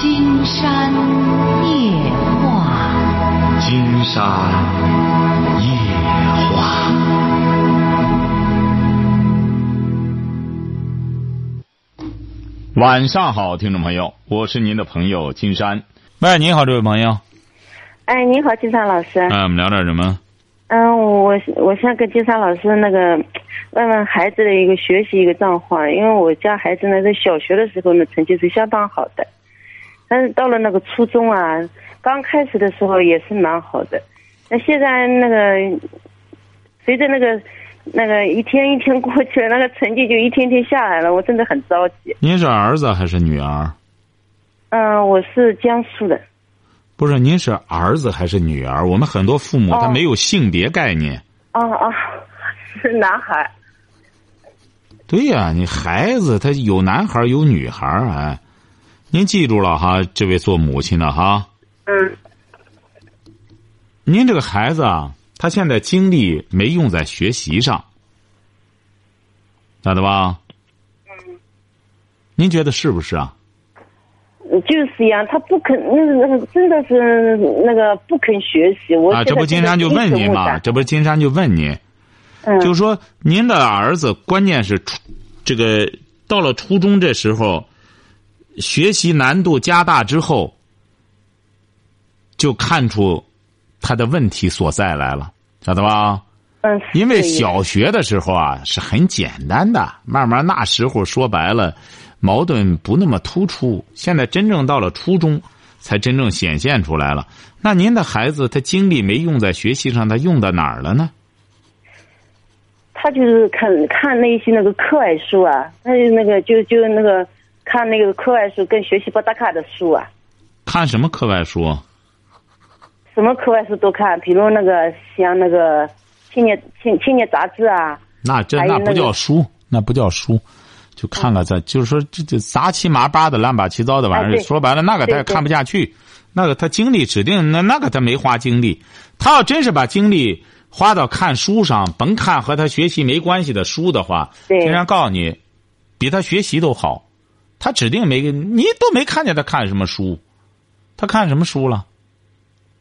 金山夜话，金山夜话。晚上好，听众朋友，我是您的朋友金山。喂，你好，这位朋友。哎，你好，金山老师。嗯、我们聊点什么？嗯，我我想跟金山老师那个问问孩子的一个学习一个状况，因为我家孩子呢在小学的时候呢成绩是相当好的，但是到了那个初中啊，刚开始的时候也是蛮好的，那现在那个随着那个那个一天一天过去了，那个成绩就一天天下来了，我真的很着急。您是儿子还是女儿？嗯，我是江苏的。不是，您是儿子还是女儿？我们很多父母他哦没有性别概念。哦哦，是男孩。对呀、你孩子他有男孩儿有女孩儿哎，您记住了哈，这位做母亲的哈，嗯您这个孩子啊，他现在精力没用在学习上，咋的吧？嗯。您觉得是不是啊？就是呀，他不肯，那个那个真的是那个不肯学习。我啊，这不金山就问您嘛，这不是金山就问您，嗯，就说您的儿子关键是初这个到了初中这时候，学习难度加大之后，就看出他的问题所在来了，晓得吧？嗯，因为小学的时候啊是很简单的，慢慢那时候说白了，矛盾不那么突出。现在真正到了初中，才真正显现出来了。那您的孩子他精力没用在学习上，他用到哪儿了呢？他就是看看那些那个课外书啊，他就那个就就那个看那个课外书跟学习不搭卡的书啊，看什么课外书？什么课外书都看，比如那个像那个青年青青年杂志啊，那这那不叫书，那不叫书，就看看咱就是说这这杂七麻八的乱八七糟的玩意儿，哎说白了那个他也看不下去，那个他精力指定那那个他没花精力，他要真是把精力花到看书上，甭看和他学习没关系的书的话，对。经常告诉你，比他学习都好，他指定没你都没看见他看什么书，他看什么书了？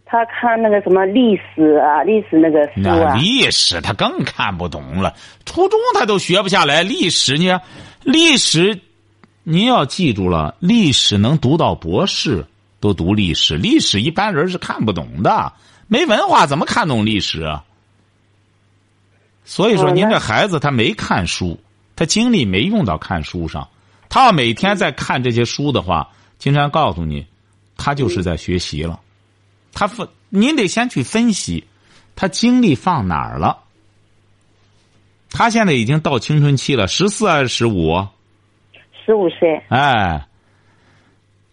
他看那个什么历史啊，历史那个书那啊，历史他更看不懂了，初中他都学不下来。历史呢历史，您要记住了，历史能读到博士都读历史，历史一般人是看不懂的，没文化怎么看懂历史啊？所以说，您这孩子他没看书，他精力没用到看书上。他要每天在看这些书的话，金山告诉你，他就是在学习了。他分，您得先去分析，他精力放哪儿了。他现在已经到青春期了，十四还是十五？十五岁，哎，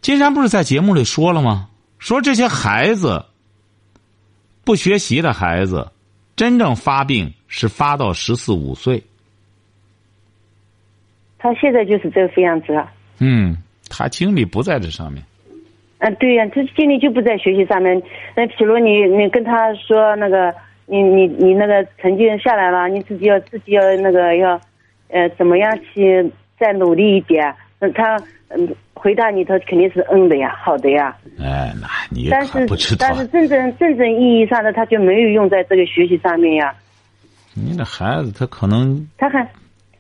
金山不是在节目里说了吗？说这些孩子，不学习的孩子，真正发病是发到十四五岁。他现在就是这个样子啊。嗯，他精力不在这上面。嗯，对呀、他精力就不在学习上面。那比如你你跟他说那个，你你你那个成绩下来了，你自己要自己要那个要，呃，怎么样去再努力一点？那他嗯回答你，他肯定是嗯的呀，好的呀。哎，那你但是不知道但。是真正真正意义上的，他就没有用在这个学习上面呀。你的孩子他可能他还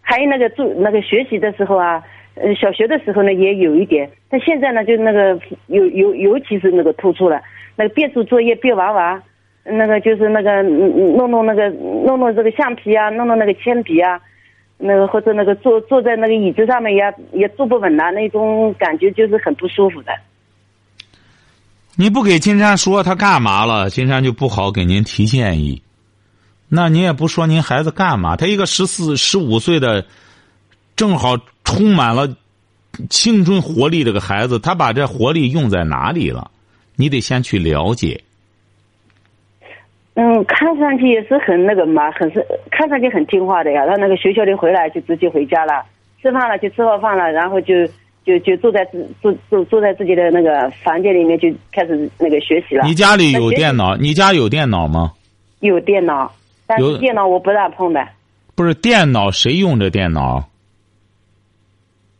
还有那个做那个学习的时候啊，呃，小学的时候呢也有一点，但现在呢就那个尤尤尤其是那个突出了，那个边做作业边玩玩，那个就是那个嗯弄弄那个弄弄这个橡皮啊，弄弄那个铅笔啊，那个或者那个坐坐在那个椅子上面也也坐不稳了，那种感觉就是很不舒服的。你不给金山说他干嘛了，金山就不好给您提建议。那您也不说您孩子干嘛？他一个十四、十五岁的，正好充满了青春活力这个孩子，他把这活力用在哪里了？你得先去了解。嗯，看上去也是很那个嘛，很是看上去很听话的呀。他那个学校里回来就直接回家了，吃饭了就吃好饭了，然后就就就坐在自坐坐坐在自己的那个房间里面就开始那个学习了。你家里有电脑？你家有电脑吗？有电脑，但有是电脑我不让碰的。不是电脑，谁用这电脑？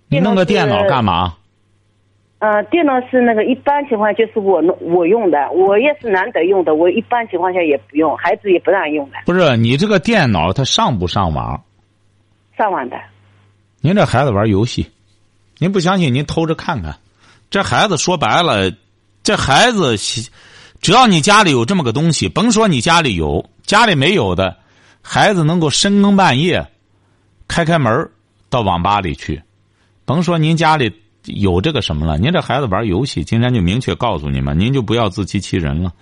你弄个电脑干嘛？呃，电脑是那个一般情况就是我弄我用的，我也是难得用的，我一般情况下也不用，孩子也不让用的，不是你这个电脑它上不上网？上网的。您这孩子玩游戏，您不相信您偷着看看。这孩子说白了，这孩子喜只要你家里有这么个东西，甭说你家里有，家里没有的，孩子能够深更半夜开开门到网吧里去。甭说您家里有这个什么了，您这孩子玩游戏，今天就明确告诉你们，您就不要自欺欺人了。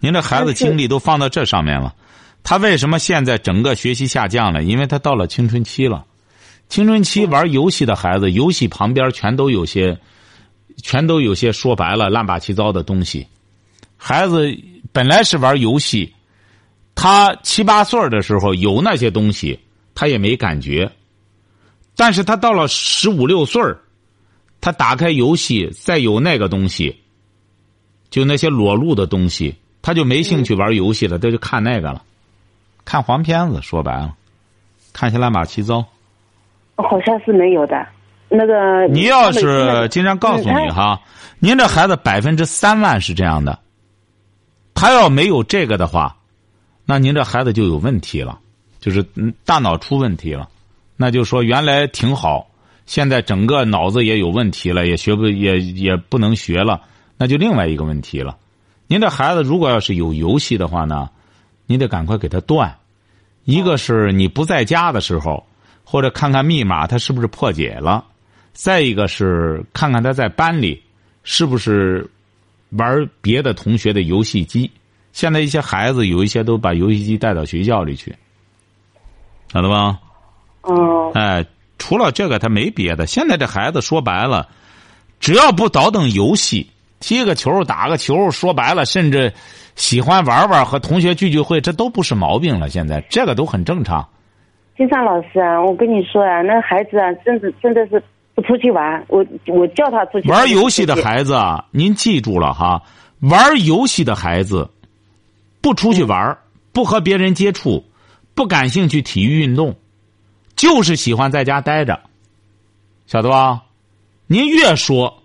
您这孩子精力都放到这上面了，他为什么现在整个学习下降了？因为他到了青春期了。青春期玩游戏的孩子，游戏旁边全都有些，全都有些说白了乱八七糟的东西。孩子本来是玩游戏，他七八岁的时候有那些东西，他也没感觉。但是他到了十五六岁他打开游戏，再有那个东西，就那些裸露的东西，他就没兴趣玩游戏了，他就看那个了，看黄片子。说白了，看些乱八七糟。好像是没有的，那个。你要是经常告诉你哈，您这孩子百分之三万是这样的，他要没有这个的话，那您这孩子就有问题了，就是大脑出问题了。那就说原来挺好，现在整个脑子也有问题了，也学不也也不能学了，那就另外一个问题了。您这孩子如果要是有游戏的话呢，你得赶快给他断。一个是你不在家的时候。或者看看密码，他是不是破解了？再一个是看看他在班里是不是玩别的同学的游戏机。现在一些孩子有一些都把游戏机带到学校里去，晓得吧？哦。哎，除了这个，他没别的。现在这孩子说白了，只要不倒腾游戏，踢个球、打个球，说白了，甚至喜欢玩玩和同学聚聚会，这都不是毛病了。现在这个都很正常。金山老师啊，我跟你说啊，那孩子啊，真的真的是不出去玩。我我叫他出去玩游戏的孩子啊，您记住了哈，玩游戏的孩子不出去玩，不和别人接触，不感兴趣体育运动，就是喜欢在家待着，晓得吧？您越说，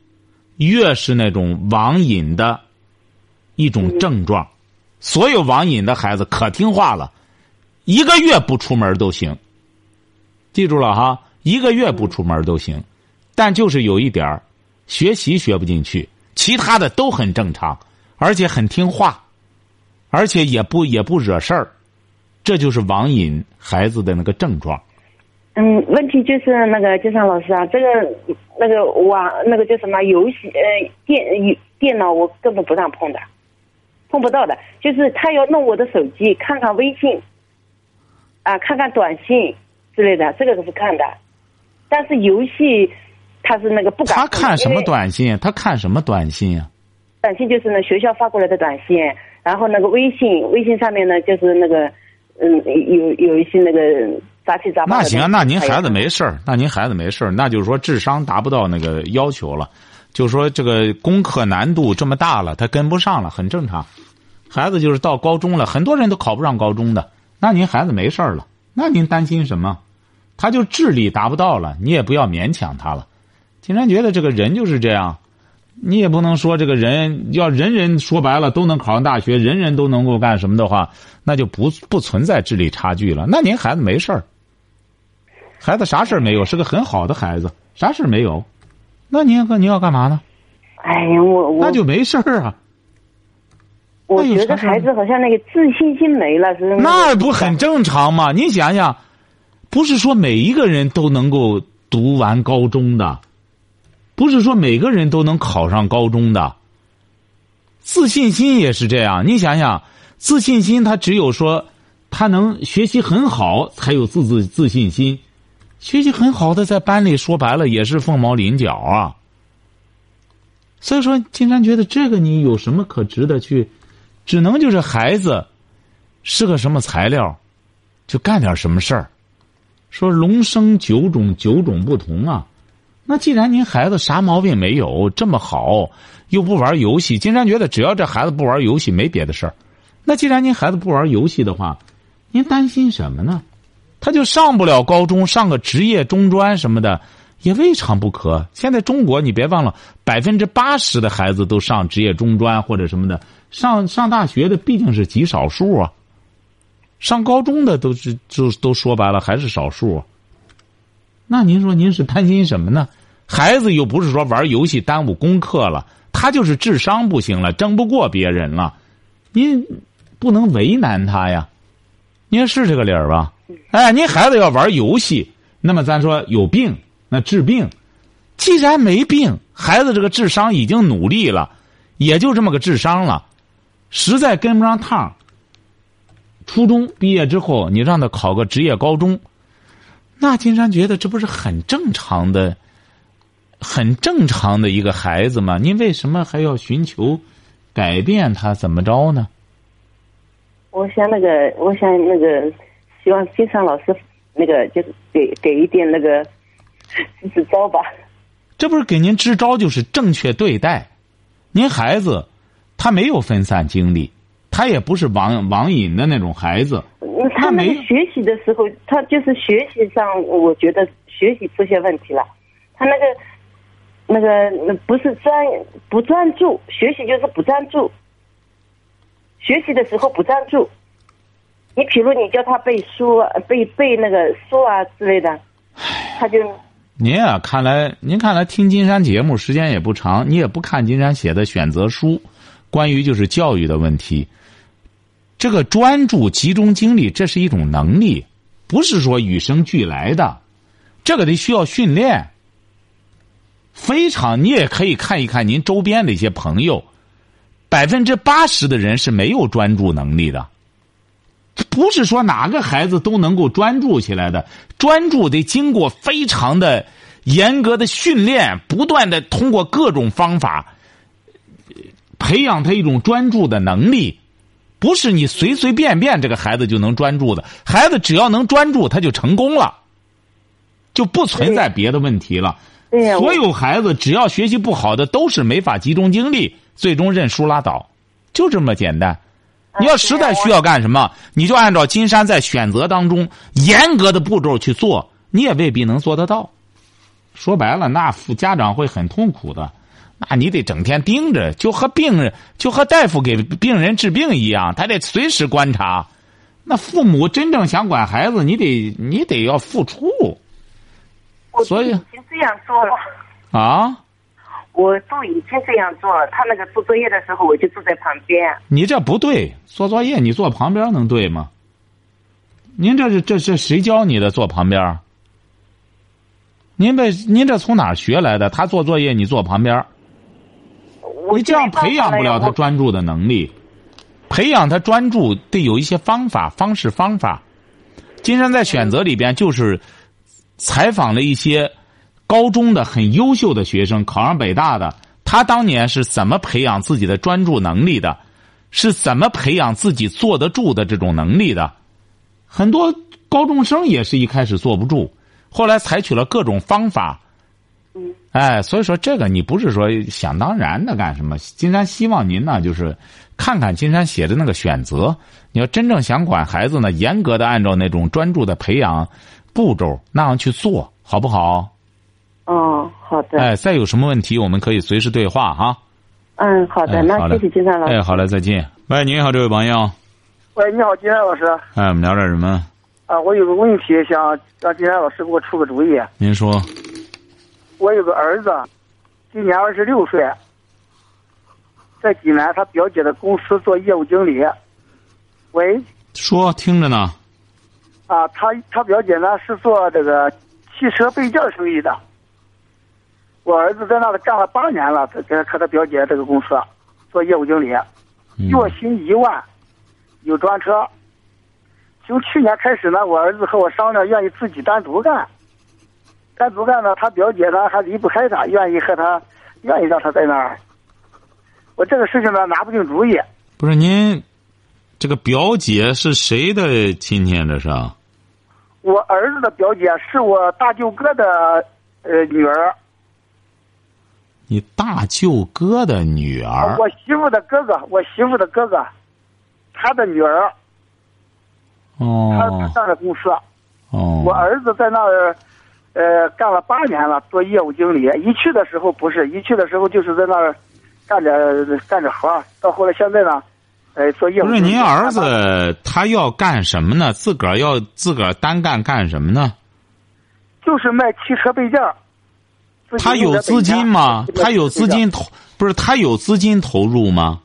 越是那种网瘾的一种症状。所有网瘾的孩子可听话了。一个月不出门都行，记住了哈，一个月不出门都行，但就是有一点儿学习学不进去，其他的都很正常，而且很听话，而且也不也不惹事儿，这就是网瘾孩子的那个症状。嗯，问题就是那个金山老师啊，这个那个网那个叫什么游戏呃电电脑我根本不让碰的，碰不到的，就是他要弄我的手机看看微信。啊，看看短信之类的，这个都是看的。但是游戏，他是那个不敢。他看什么短信？他看什么短信啊？短信就是那学校发过来的短信，然后那个微信，微信上面呢就是那个，嗯，有有一些那个杂七杂八。那行，那您孩子没事儿，那您孩子没事儿，那就是说智商达不到那个要求了，就是说这个功课难度这么大了，他跟不上了，很正常。孩子就是到高中了，很多人都考不上高中的。那您孩子没事了，那您担心什么？他就智力达不到了，你也不要勉强他了。竟然觉得这个人就是这样，你也不能说这个人要人人说白了都能考上大学，人人都能够干什么的话，那就不不存在智力差距了。那您孩子没事儿，孩子啥事儿没有，是个很好的孩子，啥事儿没有。那您和您要干嘛呢？哎呀，我我那就没事儿啊。我觉得孩子好像那个自信心没了，是那不很正常吗？你想想，不是说每一个人都能够读完高中的，不是说每个人都能考上高中的。自信心也是这样，你想想，自信心他只有说他能学习很好才有自自自信心，学习很好的在班里说白了也是凤毛麟角啊。所以说，金山觉得这个你有什么可值得去？只能就是孩子是个什么材料，就干点什么事儿。说龙生九种，九种不同啊。那既然您孩子啥毛病没有，这么好，又不玩游戏，金山觉得只要这孩子不玩游戏，没别的事儿。那既然您孩子不玩游戏的话，您担心什么呢？他就上不了高中，上个职业中专什么的，也未尝不可。现在中国，你别忘了，百分之八十的孩子都上职业中专或者什么的，上上大学的毕竟是极少数啊。上高中的都是就都说白了还是少数。那您说您是担心什么呢？孩子又不是说玩游戏耽误功课了，他就是智商不行了，争不过别人了，您不能为难他呀。您是这个理儿吧？哎，您孩子要玩游戏，那么咱说有病，那治病。既然没病，孩子这个智商已经努力了，也就这么个智商了，实在跟不上趟。初中毕业之后，你让他考个职业高中，那金山觉得这不是很正常的、很正常的一个孩子嘛？您为什么还要寻求改变他？怎么着呢？我想那个，我想那个，希望金山老师那个就是给给一点那个 支招吧。这不是给您支招，就是正确对待。您孩子他没有分散精力。他也不是网网瘾的那种孩子，他没学习的时候，他就是学习上，我觉得学习出现问题了。他那个那个那不是专不专注，学习就是不专注。学习的时候不专注，你比如你叫他背书、背背那个书啊之类的，他就。您啊，看来您看来听金山节目时间也不长，你也不看金山写的选择书，关于就是教育的问题。这个专注、集中精力，这是一种能力，不是说与生俱来的，这个得需要训练。非常，你也可以看一看您周边的一些朋友，百分之八十的人是没有专注能力的。不是说哪个孩子都能够专注起来的，专注得经过非常的严格的训练，不断的通过各种方法培养他一种专注的能力。不是你随随便便这个孩子就能专注的，孩子只要能专注，他就成功了，就不存在别的问题了。所有孩子只要学习不好的，都是没法集中精力，最终认输拉倒，就这么简单。你要实在需要干什么，你就按照金山在选择当中严格的步骤去做，你也未必能做得到。说白了，那父家长会很痛苦的。那你得整天盯着，就和病人，就和大夫给病人治病一样，他得随时观察。那父母真正想管孩子，你得你得要付出。所以已经这样做了啊！我都已经这样做了。他那个做作业的时候，我就坐在旁边。你这不对，做作业你坐旁边能对吗？您这是这是谁教你的？坐旁边？您这您这从哪儿学来的？他做作业，你坐旁边？你这样培养不了他专注的能力，培养他专注得有一些方法、方式、方法。金山在选择里边就是采访了一些高中的很优秀的学生，考上北大的，他当年是怎么培养自己的专注能力的？是怎么培养自己坐得住的这种能力的？很多高中生也是一开始坐不住，后来采取了各种方法。哎，所以说这个你不是说想当然的干什么？金山希望您呢，就是看看金山写的那个选择。你要真正想管孩子呢，严格的按照那种专注的培养步骤那样去做好不好？哦，好的。哎，再有什么问题，我们可以随时对话哈。嗯，好的，那谢谢金山老师。哎，好嘞，再见。喂，你好，这位朋友。喂，你好，金山老师。哎，我们聊点什么？啊，我有个问题想让金山老师给我出个主意。您说。我有个儿子，今年二十六岁，在济南他表姐的公司做业务经理。喂，说听着呢。啊，他他表姐呢是做这个汽车备件生意的。我儿子在那里干了八年了，在在他表姐这个公司做业务经理，月薪一万，有专车。从去年开始呢，我儿子和我商量，愿意自己单独干。单独干呢，他表姐呢还离不开他，愿意和他，愿意让他在那儿。我这个事情呢拿不定主意。不是您，这个表姐是谁的亲戚？这是？我儿子的表姐是我大舅哥的呃女儿。你大舅哥的女儿？我媳妇的哥哥，我媳妇的哥哥，他的女儿。哦。他上的公司。哦。我儿子在那儿。呃，干了八年了，做业务经理。一去的时候不是，一去的时候就是在那儿干着干着活儿。到后来现在呢，呃，做业务不是您儿子他要干什么呢？自个儿要自个儿单干干什么呢？就是卖汽车配件他有资金吗？他有资金投不是他有资金投入吗？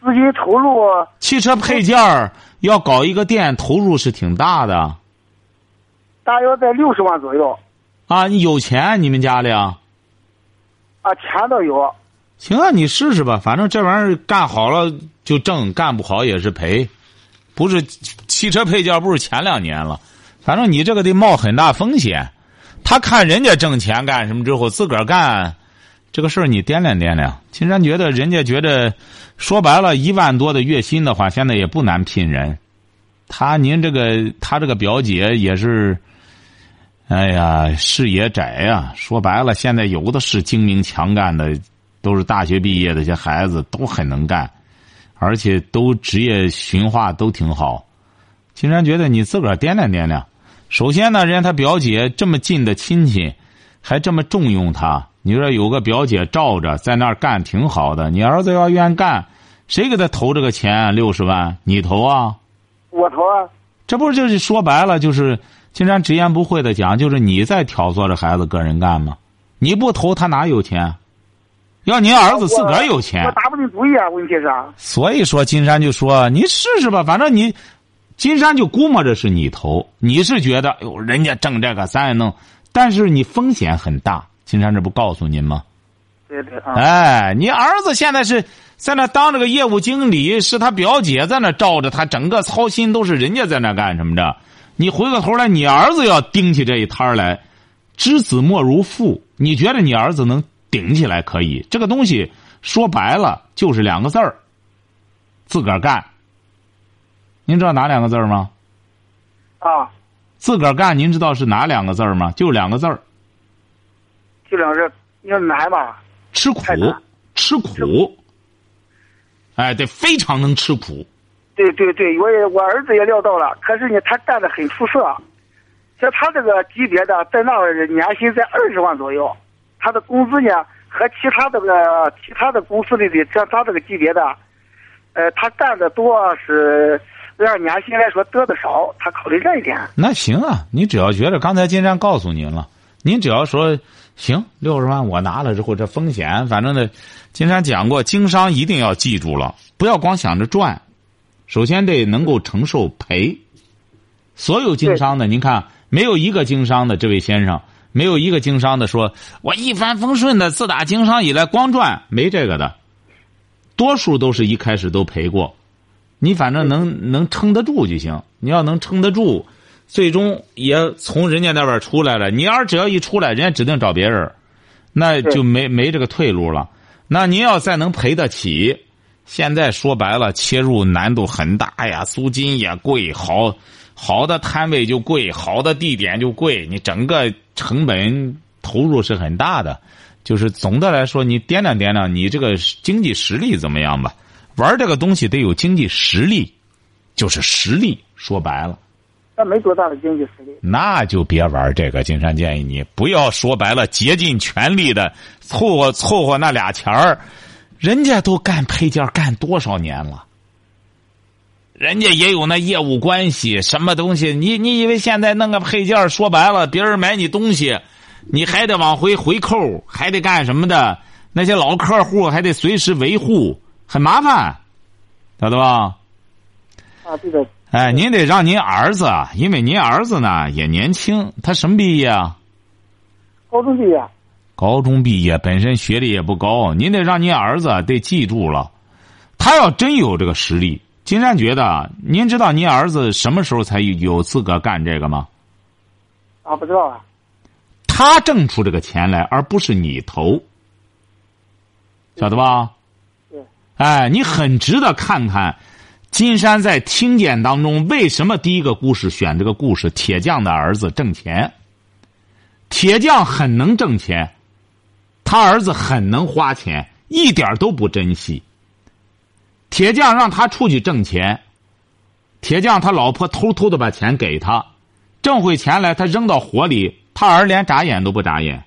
资金投入汽车配件儿要搞一个店，投入是挺大的大约在六十万左右啊！你有钱，你们家里啊？啊，钱倒有。行啊，你试试吧，反正这玩意儿干好了就挣，干不好也是赔。不是汽车配件，不是前两年了，反正你这个得冒很大风险。他看人家挣钱干什么之后，自个儿干这个事儿，你掂量掂量。金山觉得人家觉得，说白了，一万多的月薪的话，现在也不难聘人。他您这个他这个表姐也是，哎呀，视野窄呀。说白了，现在有的是精明强干的，都是大学毕业的，这些孩子都很能干，而且都职业驯化都挺好。金山觉得你自个儿掂量掂量。首先呢，人家他表姐这么近的亲戚，还这么重用他。你说有个表姐罩着在那儿干挺好的，你儿子要愿干，谁给他投这个钱六十万？你投啊？我投啊。这不是就是说白了，就是金山直言不讳的讲，就是你在挑唆着孩子个人干吗？你不投他哪有钱？要您儿子自个儿有钱，我打不定主意啊。问题是，所以说金山就说你试试吧，反正你。金山就估摸着是你投，你是觉得哟，人家挣这个咱也弄，但是你风险很大。金山这不告诉您吗？对对啊。哎，你儿子现在是在那当这个业务经理，是他表姐在那罩着他，整个操心都是人家在那干什么着。你回过头来，你儿子要盯起这一摊来，知子莫如父。你觉得你儿子能顶起来？可以，这个东西说白了就是两个字儿：自个儿干。您知道哪两个字儿吗？啊，自个儿干，您知道是哪两个字儿吗？就两个字儿。就两个字，你说难吧？吃苦，吃苦。哎，对，非常能吃苦。对对对，我也我儿子也料到了，可是呢，他干的很出色。像他这个级别的，在那儿年薪在二十万左右，他的工资呢和其他这个其他的公司里的像他这个级别的，呃，他干的多是按年薪来说得的少，他考虑这一点。那行啊，你只要觉得刚才金山告诉您了，您只要说行，六十万我拿了之后，这风险反正呢，金山讲过，经商一定要记住了，不要光想着赚，首先得能够承受赔。所有经商的，您看。没有一个经商的这位先生，没有一个经商的说，我一帆风顺的，自打经商以来光赚，没这个的。多数都是一开始都赔过，你反正能能撑得住就行。你要能撑得住，最终也从人家那边出来了。你要是只要一出来，人家指定找别人，那就没没这个退路了。那您要再能赔得起，现在说白了，切入难度很大呀，租金也贵，好。好的摊位就贵，好的地点就贵，你整个成本投入是很大的。就是总的来说，你掂量掂量，你这个经济实力怎么样吧？玩这个东西得有经济实力，就是实力。说白了，那没多大的经济实力，那就别玩这个。金山建议你不要说白了，竭尽全力的凑合凑合那俩钱儿，人家都干配件干多少年了。人家也有那业务关系，什么东西？你你以为现在弄个配件，说白了，别人买你东西，你还得往回回扣，还得干什么的？那些老客户还得随时维护，很麻烦，晓得吧？啊，对的。哎，您得让您儿子，因为您儿子呢也年轻，他什么毕业啊？高中毕业。高中毕业，本身学历也不高，您得让您儿子得记住了，他要真有这个实力。金山觉得，您知道您儿子什么时候才有资格干这个吗？啊，不知道啊。他挣出这个钱来，而不是你投，晓得吧？对。哎，你很值得看看，金山在听见当中为什么第一个故事选这个故事？铁匠的儿子挣钱，铁匠很能挣钱，他儿子很能花钱，一点都不珍惜。铁匠让他出去挣钱，铁匠他老婆偷偷的把钱给他，挣回钱来他扔到火里他儿连眨眼都不眨眼。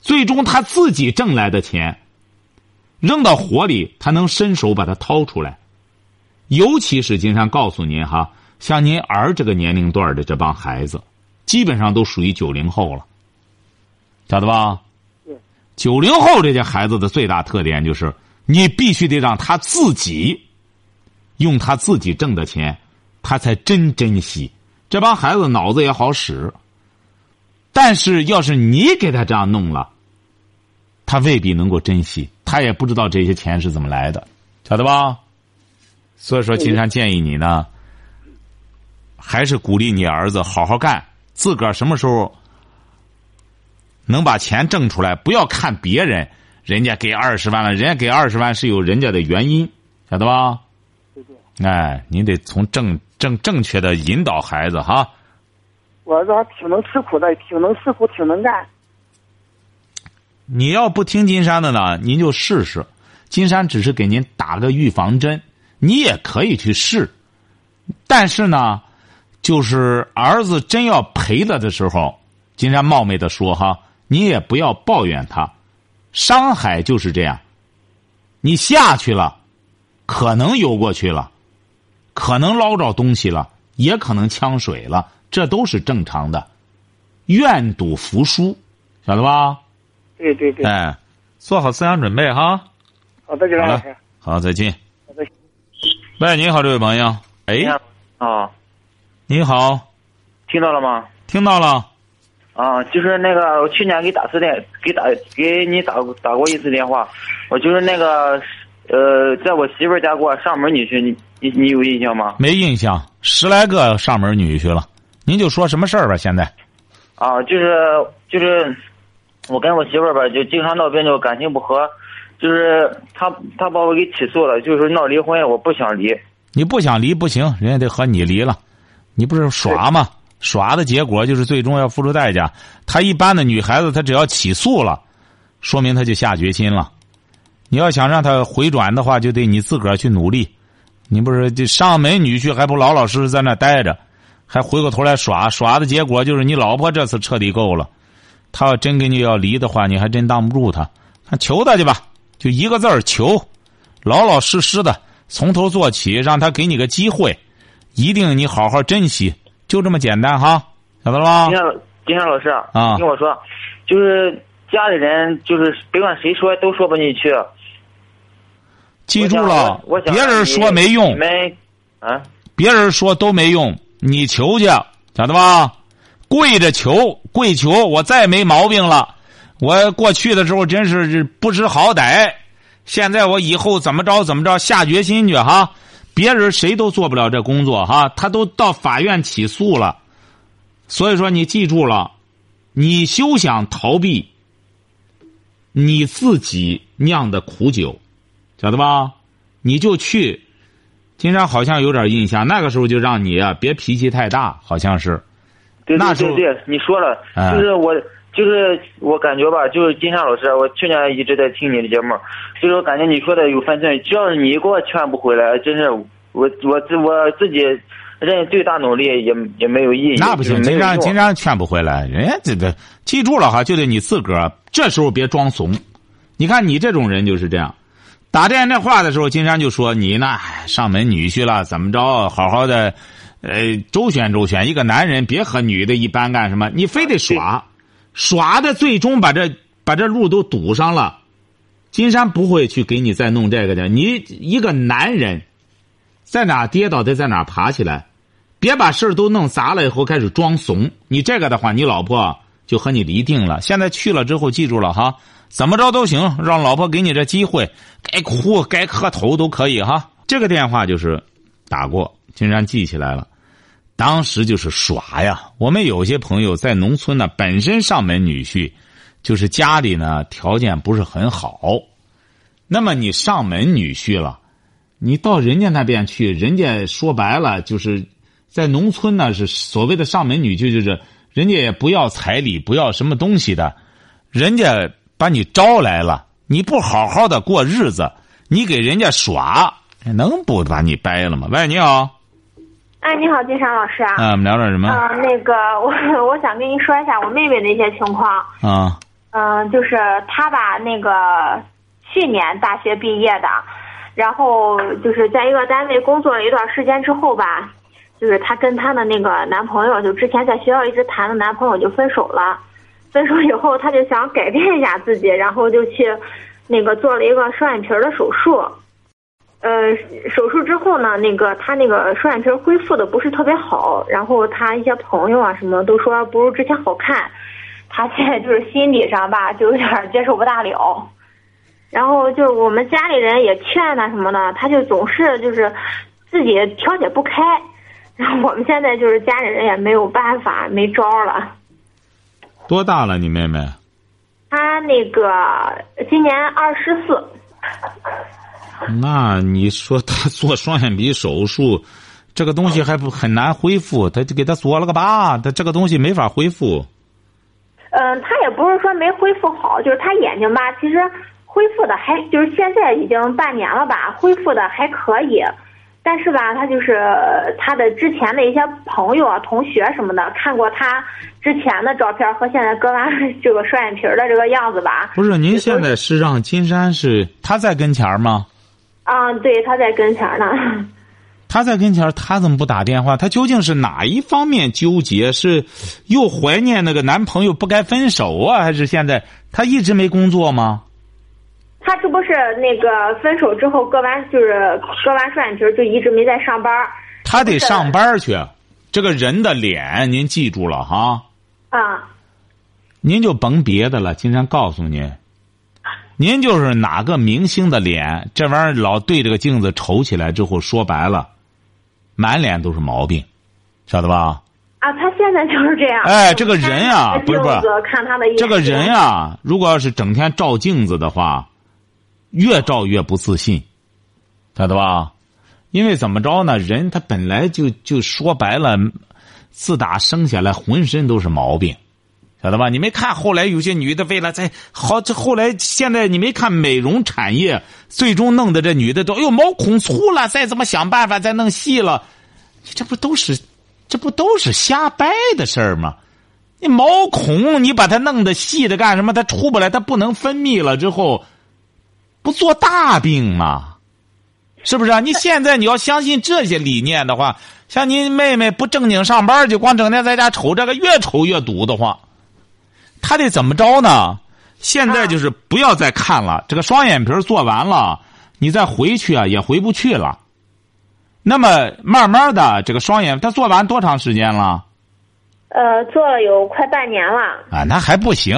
最终他自己挣来的钱，扔到火里，他能伸手把它掏出来。尤其是金山告诉您哈，像您儿这个年龄段的这帮孩子，基本上都属于九零后了，晓得吧？九零后这些孩子的最大特点就是，你必须得让他自己用他自己挣的钱，他才真珍惜。这帮孩子脑子也好使，但是要是你给他这样弄了，他未必能够珍惜，他也不知道这些钱是怎么来的，晓得吧？所以说，金山建议你呢，还是鼓励你儿子好好干，自个儿什么时候能把钱挣出来，不要看别人，人家给二十万了，人家给二十万是有人家的原因，晓得吧？哎，你得从正。正正确的引导孩子哈，我儿子还挺能吃苦的，挺能吃苦，挺能干。你要不听金山的呢，您就试试。金山只是给您打个预防针，你也可以去试。但是呢，就是儿子真要赔了的时候，金山冒昧的说哈，你也不要抱怨他。商海就是这样，你下去了，可能游过去了。可能捞着东西了，也可能呛水了，这都是正常的。愿赌服输，晓得吧？对对对。哎，做好思想准备哈。好的，好了。好，再见。好的。喂，你好，这位朋友。哎。啊。你好。听到了吗？听到了。啊，就是那个，我去年给打次电，给打给你打打过一次电话，我就是那个，呃，在我媳妇家给我上门女婿，你。你你有印象吗？没印象，十来个上门女婿了。您就说什么事儿吧？现在，啊，就是就是，我跟我媳妇儿吧，就经常闹别扭，感情不和，就是她她把我给起诉了，就是闹离婚，我不想离。你不想离不行，人家得和你离了。你不是耍吗？耍的结果就是最终要付出代价。他一般的女孩子，她只要起诉了，说明她就下决心了。你要想让她回转的话，就得你自个儿去努力。你不是这上门女婿还不老老实实在那待着，还回过头来耍耍的结果就是你老婆这次彻底够了。他要真跟你要离的话，你还真当不住他。求他去吧，就一个字儿求，老老实实的从头做起，让他给你个机会，一定你好好珍惜，就这么简单哈，晓得了吗？金山金山老师啊，听我说，就是家里人就是别管谁说都说不进去。记住了，别人说没用，没，啊，别人说都没用，你求去，晓得吧？跪着求，跪求，我再没毛病了。我过去的时候真是不知好歹，现在我以后怎么着怎么着，下决心去哈。别人谁都做不了这工作哈，他都到法院起诉了。所以说，你记住了，你休想逃避你自己酿的苦酒。晓得吧？你就去，金山好像有点印象。那个时候就让你啊，别脾气太大，好像是。对对对对，你说了，就是我，就是我感觉吧，就是金山老师，我去年一直在听你的节目，就是我感觉你说的有分寸。只要是你给我劝不回来，真是我我自我自己认最大努力也也没有意义。那不行，金山金山劝不回来，人家这个记住了哈，就得你自个儿这时候别装怂。你看你这种人就是这样。打电话的时候，金山就说：“你那上门女婿了，怎么着？好好的，呃，周旋周旋。一个男人别和女的一般干什么？你非得耍，耍的最终把这把这路都堵上了。金山不会去给你再弄这个的。你一个男人，在哪跌倒得在哪爬起来，别把事儿都弄砸了以后开始装怂。你这个的话，你老婆就和你离定了。现在去了之后，记住了哈。”怎么着都行，让老婆给你这机会，该哭该磕头都可以哈。这个电话就是打过，金山记起来了。当时就是耍呀。我们有些朋友在农村呢，本身上门女婿，就是家里呢条件不是很好。那么你上门女婿了，你到人家那边去，人家说白了就是在农村呢是所谓的上门女婿，就是人家也不要彩礼，不要什么东西的，人家。把你招来了，你不好好的过日子，你给人家耍，能不把你掰了吗？喂，你好。哎，你好，金山老师啊。嗯，我们聊点什么？啊，那个，我我想跟您说一下我妹妹的一些情况。啊。嗯，就是她吧，那个去年大学毕业的，然后就是在一个单位工作了一段时间之后吧，就是她跟她的那个男朋友，就之前在学校一直谈的男朋友就分手了。分手以后，她就想改变一下自己，然后就去那个做了一个双眼皮的手术。呃，手术之后呢，那个他那个双眼皮恢复的不是特别好，然后他一些朋友啊什么都说不如之前好看，他现在就是心理上吧就有点接受不大了，然后就我们家里人也劝他什么的，他就总是就是自己调解不开，然后我们现在就是家里人也没有办法没招了。多大了，你妹妹？她那个今年二十四。那你说他做双眼皮手术，这个东西还不很难恢复？他就给他做了个疤，他这个东西没法恢复。嗯，他也不是说没恢复好，就是他眼睛吧，其实恢复的还就是现在已经半年了吧，恢复的还可以。但是吧，他就是他的之前的一些朋友啊、同学什么的，看过他之前的照片和现在割完这个双眼皮的这个样子吧。不是，您现在是让金山是他在跟前吗？啊，对，他在跟前呢。他在跟前，他怎么不打电话？他究竟是哪一方面纠结？是又怀念那个男朋友不该分手啊，还是现在他一直没工作吗？他这不是那个分手之后割完就是割完双眼皮就一直没在上班。他得上班去，这个人的脸您记住了哈。啊。您就甭别的了，金山告诉您。您就是哪个明星的脸，这玩意儿老对着个镜子瞅起来之后，说白了，满脸都是毛病，晓得吧？啊，他现在就是这样。哎，这个人啊，不是不是，看他的这个人啊，如果要是整天照镜子的话，越照越不自信，晓得吧？因为怎么着呢？人他本来就就说白了，自打生下来浑身都是毛病。晓得吧？你没看后来有些女的为了在好，这后来现在你没看美容产业，最终弄得这女的都哎呦毛孔粗了，再怎么想办法再弄细了，这不都是，这不都是瞎掰的事儿吗？你毛孔你把它弄得细的干什么？它出不来，它不能分泌了之后，不做大病吗？是不是啊？你现在你要相信这些理念的话，像您妹妹不正经上班，就光整天在家瞅这个，越瞅越堵得慌。他得怎么着呢？现在就是不要再看了，这个双眼皮做完了，你再回去啊也回不去了。那么慢慢的，这个双眼他做完多长时间了？呃，做了有快半年了。啊，那还不行。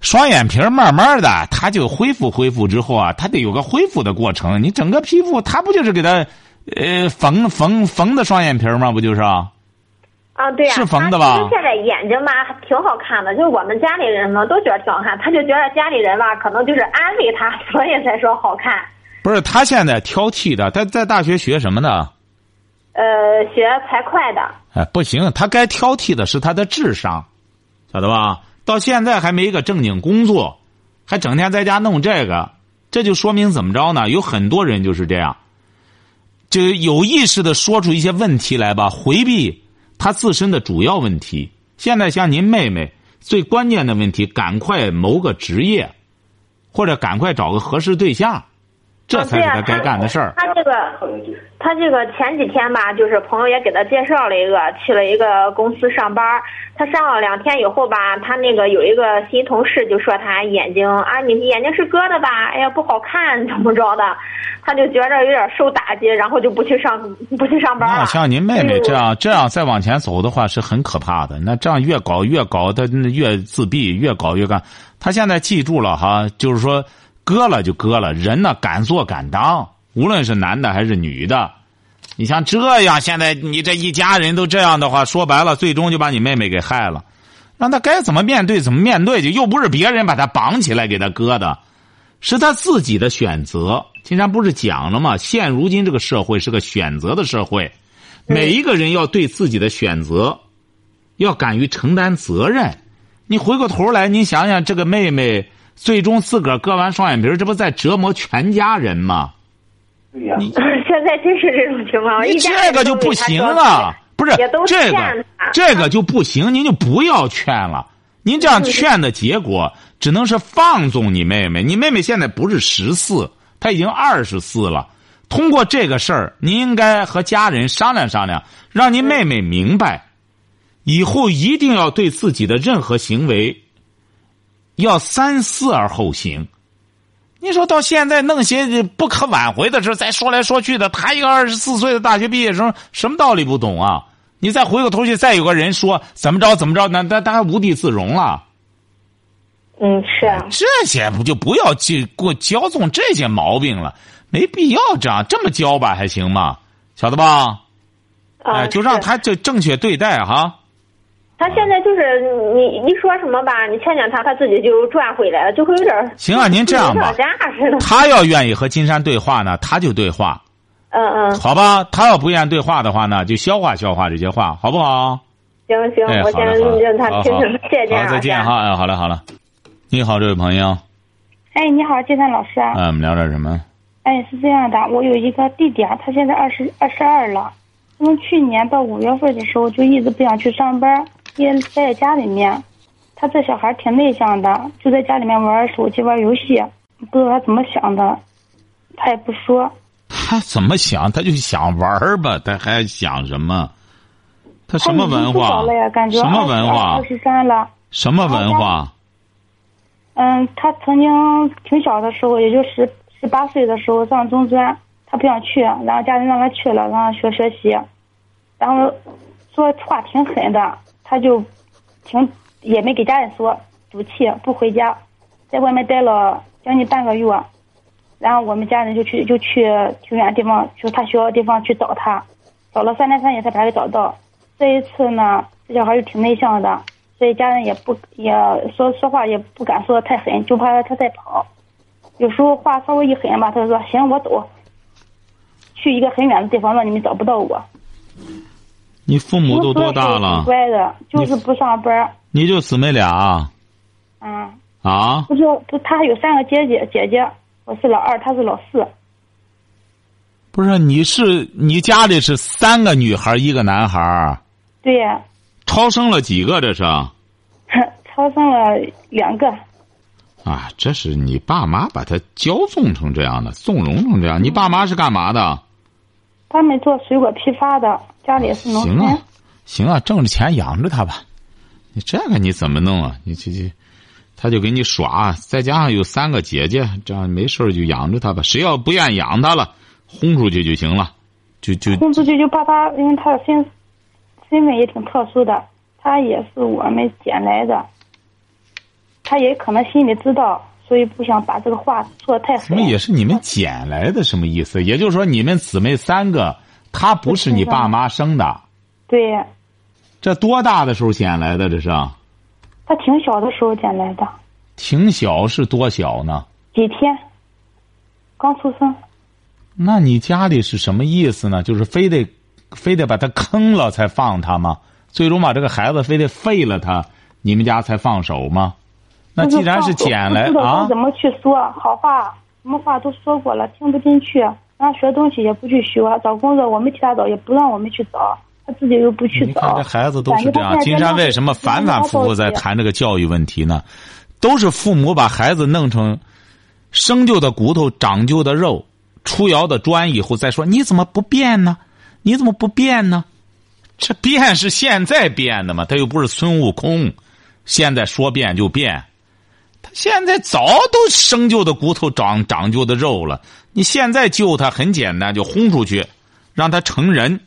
双眼皮慢慢的，它就恢复恢复之后啊，它得有个恢复的过程。你整个皮肤，它不就是给他呃缝缝缝的双眼皮吗？不就是？啊，对呀，是缝的吧？现在眼睛吧挺好看的，就是我们家里人呢都觉得挺好看，他就觉得家里人吧可能就是安慰他，所以才说好看。不是他现在挑剔的，他在大学学什么的？呃，学财会的。哎，不行，他该挑剔的是他的智商，晓得吧？到现在还没一个正经工作，还整天在家弄这个，这就说明怎么着呢？有很多人就是这样，就有意识的说出一些问题来吧，回避。他自身的主要问题，现在像您妹妹最关键的问题，赶快谋个职业，或者赶快找个合适对象，这才是他该干的事儿。他这个，他这个前几天吧，就是朋友也给他介绍了一个，去了一个公司上班。他上了两天以后吧，他那个有一个新同事就说他眼睛啊，你眼睛是割的吧？哎呀，不好看，怎么着的？他就觉着有点受打击，然后就不去上不去上班那像您妹妹这样这样再往前走的话，是很可怕的。那这样越搞越搞，他越自闭，越搞越干。他现在记住了哈，就是说割了就割了，人呢敢做敢当，无论是男的还是女的。你像这样，现在你这一家人都这样的话，说白了，最终就把你妹妹给害了。让他该怎么面对怎么面对，就又不是别人把他绑起来给他割的，是他自己的选择。金山不是讲了吗？现如今这个社会是个选择的社会，每一个人要对自己的选择要敢于承担责任。你回过头来，你想想，这个妹妹最终自个儿割完双眼皮，这不在折磨全家人吗？你 现在真是这种情况，你这个就不行了，不是这个这个就不行，您就不要劝了。您这样劝的结果，只能是放纵你妹妹。你妹妹现在不是十四，她已经二十四了。通过这个事儿，您应该和家人商量商量，让您妹妹明白，以后一定要对自己的任何行为要三思而后行。你说到现在弄些不可挽回的事再说来说去的，他一个二十四岁的大学毕业生，什么道理不懂啊？你再回过头去，再有个人说怎么着怎么着，那那他无地自容了。嗯，是啊。这些不就不要去过骄纵这些毛病了，没必要这样这么教吧，还行吗？晓得吧？哎，就让他就正确对待哈。他现在就是你一说什么吧，你劝劝他，他自己就转回来了，就会有点。行啊，您这样吧。他要愿意和金山对话呢，他就对话。嗯嗯。好吧，他要不愿意对话的话呢，就消化消化这些话，好不好？行行，我先让他听听，谢谢好，再见哈，哎，好嘞，好了。你好，这位朋友。哎，你好，金山老师啊。嗯，我们聊点什么？哎，是这样的，我有一个弟弟啊，他现在二十二十二了，从去年到五月份的时候就一直不想去上班。也待在家里面，他这小孩挺内向的，就在家里面玩手机、玩游戏，不知道他怎么想的，他也不说。他怎么想？他就想玩吧，他还想什么？他什么文化？什么文化？二十三了。什么文化？嗯，他曾经挺小的时候，也就十十八岁的时候上中专，他不想去，然后家人让他去了，让他学学习，然后说话挺狠的。他就，挺也没给家人说，赌气不回家，在外面待了将近半个月，然后我们家人就去就去挺远的地方，去他学校地方去找他，找了三天三夜才把他给找到。这一次呢，这小孩又挺内向的，所以家人也不也说说话也不敢说的太狠，就怕他再跑。有时候话稍微一狠吧，他就说行我走，去一个很远的地方让你们找不到我。你父母都多大了？乖的，就是不上班。你就姊妹俩？嗯。啊？不是，不，他还有三个姐姐，姐姐，我是老二，他是老四。不是，你是你家里是三个女孩，一个男孩。对呀。超生了几个？这是。超生了两个。啊，这是你爸妈把他骄纵成这样的，纵容成这样。你爸妈是干嘛的？他们做水果批发的。家里是农行啊，行啊，挣着钱养着他吧。你这个你怎么弄啊？你这这，他就给你耍，再加上有三个姐姐，这样没事就养着他吧。谁要不愿意养他了，轰出去就行了，就就轰出去就把他，因为他的身身份也挺特殊的，他也是我们捡来的，他也可能心里知道，所以不想把这个话说的太狠。什么也是你们捡来的？什么意思？也就是说你们姊妹三个。他不是你爸妈生的，对。这多大的时候捡来的？这是。他挺小的时候捡来的。挺小是多小呢？几天。刚出生。那你家里是什么意思呢？就是非得，非得把他坑了才放他吗？最终把这个孩子非得废了他，你们家才放手吗？那既然是捡来啊？怎么去说好话？什么话都说过了，听不进去。然后学东西也不去学，找工作我们替他找，也不让我们去找，他自己又不去找。你看这孩子都是这样。金山为什么反反复复在谈这个教育问题呢？都是父母把孩子弄成生就的骨头、长就的肉、出窑的砖以后再说你怎么不变呢？你怎么不变呢？这变是现在变的嘛？他又不是孙悟空，现在说变就变。现在早都生就的骨头长长就的肉了，你现在救他很简单，就轰出去，让他成人，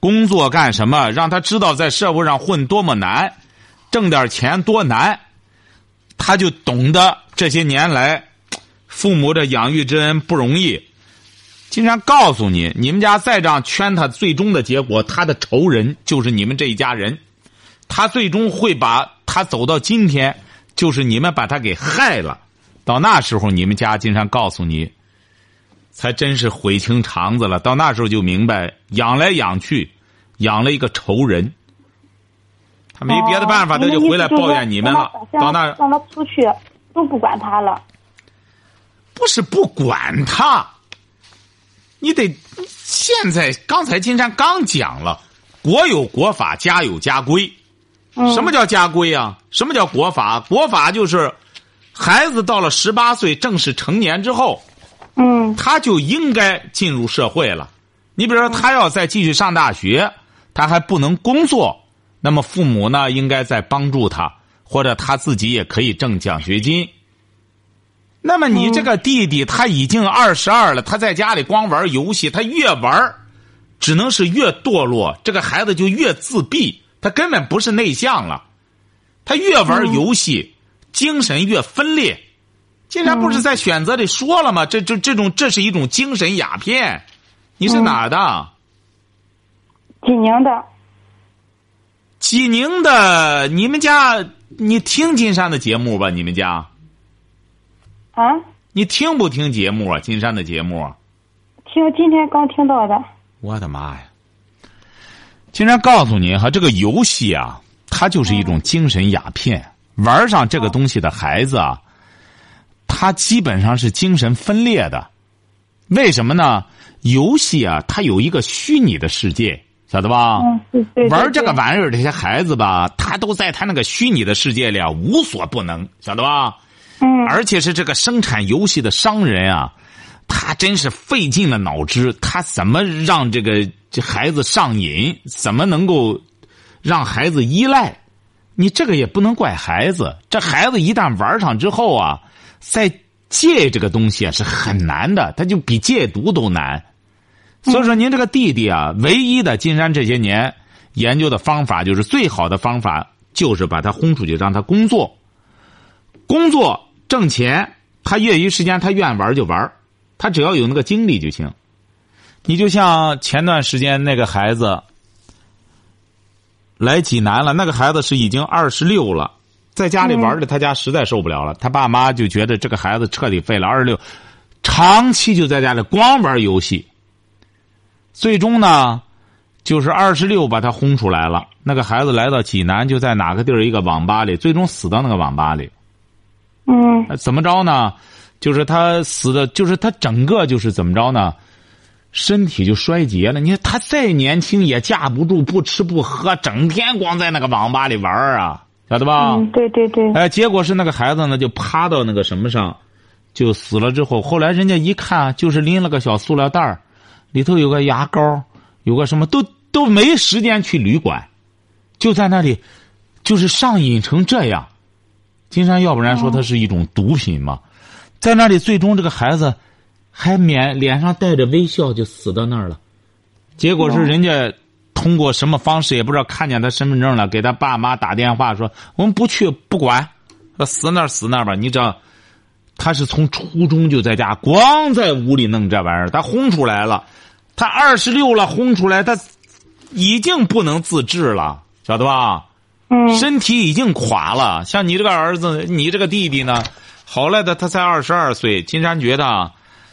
工作干什么？让他知道在社会上混多么难，挣点钱多难，他就懂得这些年来父母的养育之恩不容易。经常告诉你，你们家再这样圈他，最终的结果，他的仇人就是你们这一家人，他最终会把他走到今天。就是你们把他给害了，到那时候你们家经常告诉你，才真是悔青肠子了。到那时候就明白，养来养去，养了一个仇人，他没别的办法，他就回来抱怨你们了。到那让他出去，都不管他了。不是不管他，你得现在刚才金山刚讲了，国有国法，家有家规。什么叫家规啊？什么叫国法？国法就是孩子到了十八岁正式成年之后，嗯，他就应该进入社会了。你比如说，他要再继续上大学，他还不能工作，那么父母呢，应该在帮助他，或者他自己也可以挣奖学金。那么你这个弟弟他已经二十二了，他在家里光玩游戏，他越玩，只能是越堕落，这个孩子就越自闭。他根本不是内向了，他越玩游戏，精神越分裂。竟然不是在选择里说了吗？这这这种这是一种精神鸦片。你是哪的？济宁的。济宁的，你们家你听金山的节目吧？你们家？啊？你听不听节目啊？金山的节目？听，今天刚听到的。我的妈呀！经常告诉你哈，这个游戏啊，它就是一种精神鸦片。玩上这个东西的孩子啊，他基本上是精神分裂的。为什么呢？游戏啊，它有一个虚拟的世界，晓得吧？玩这个玩意儿，这些孩子吧，他都在他那个虚拟的世界里啊，无所不能，晓得吧？嗯。而且是这个生产游戏的商人啊，他真是费尽了脑汁，他怎么让这个？这孩子上瘾，怎么能够让孩子依赖？你这个也不能怪孩子。这孩子一旦玩上之后啊，再戒这个东西啊是很难的，他就比戒毒都难。所以说，您这个弟弟啊，唯一的金山这些年研究的方法，就是最好的方法，就是把他轰出去，让他工作，工作挣钱。他业余时间他愿玩就玩，他只要有那个精力就行。你就像前段时间那个孩子来济南了，那个孩子是已经二十六了，在家里玩的，他家实在受不了了，他爸妈就觉得这个孩子彻底废了。二十六，长期就在家里光玩游戏，最终呢，就是二十六把他轰出来了。那个孩子来到济南，就在哪个地儿一个网吧里，最终死到那个网吧里。嗯，怎么着呢？就是他死的，就是他整个就是怎么着呢？身体就衰竭了。你看他再年轻也架不住不吃不喝，整天光在那个网吧里玩啊，晓得吧？嗯，对对对。哎，结果是那个孩子呢，就趴到那个什么上，就死了。之后，后来人家一看，就是拎了个小塑料袋儿，里头有个牙膏，有个什么，都都没时间去旅馆，就在那里，就是上瘾成这样。金山，要不然说它是一种毒品嘛，在那里，最终这个孩子。还面脸上带着微笑就死到那儿了，结果是人家通过什么方式也不知道看见他身份证了，给他爸妈打电话说我们不去不管，死那儿死那儿吧。你知道，他是从初中就在家光在屋里弄这玩意儿，他轰出来了，他二十六了轰出来，他已经不能自制了，晓得吧？嗯，身体已经垮了。像你这个儿子，你这个弟弟呢，好赖的他才二十二岁，金山觉得。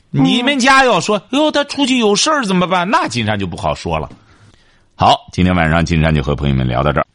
你们家要说哟，他出去有事儿怎么办？那金山就不好说了。好，今天晚上金山就和朋友们聊到这儿。